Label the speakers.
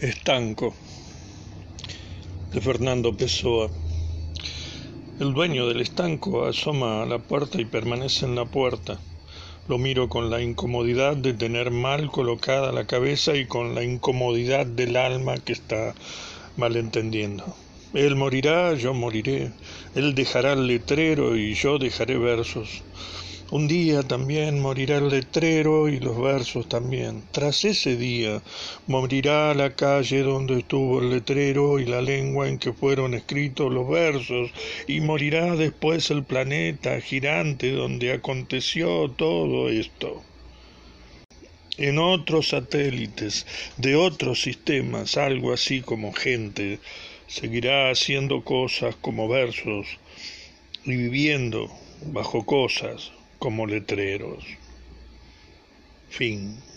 Speaker 1: Estanco de Fernando Pessoa. El dueño del estanco asoma a la puerta y permanece en la puerta. Lo miro con la incomodidad de tener mal colocada la cabeza y con la incomodidad del alma que está malentendiendo. Él morirá, yo moriré. Él dejará el letrero y yo dejaré versos. Un día también morirá el letrero y los versos también. Tras ese día morirá la calle donde estuvo el letrero y la lengua en que fueron escritos los versos, y morirá después el planeta girante donde aconteció todo esto. En otros satélites de otros sistemas, algo así como gente, seguirá haciendo cosas como versos y viviendo bajo cosas como letreros. Fin.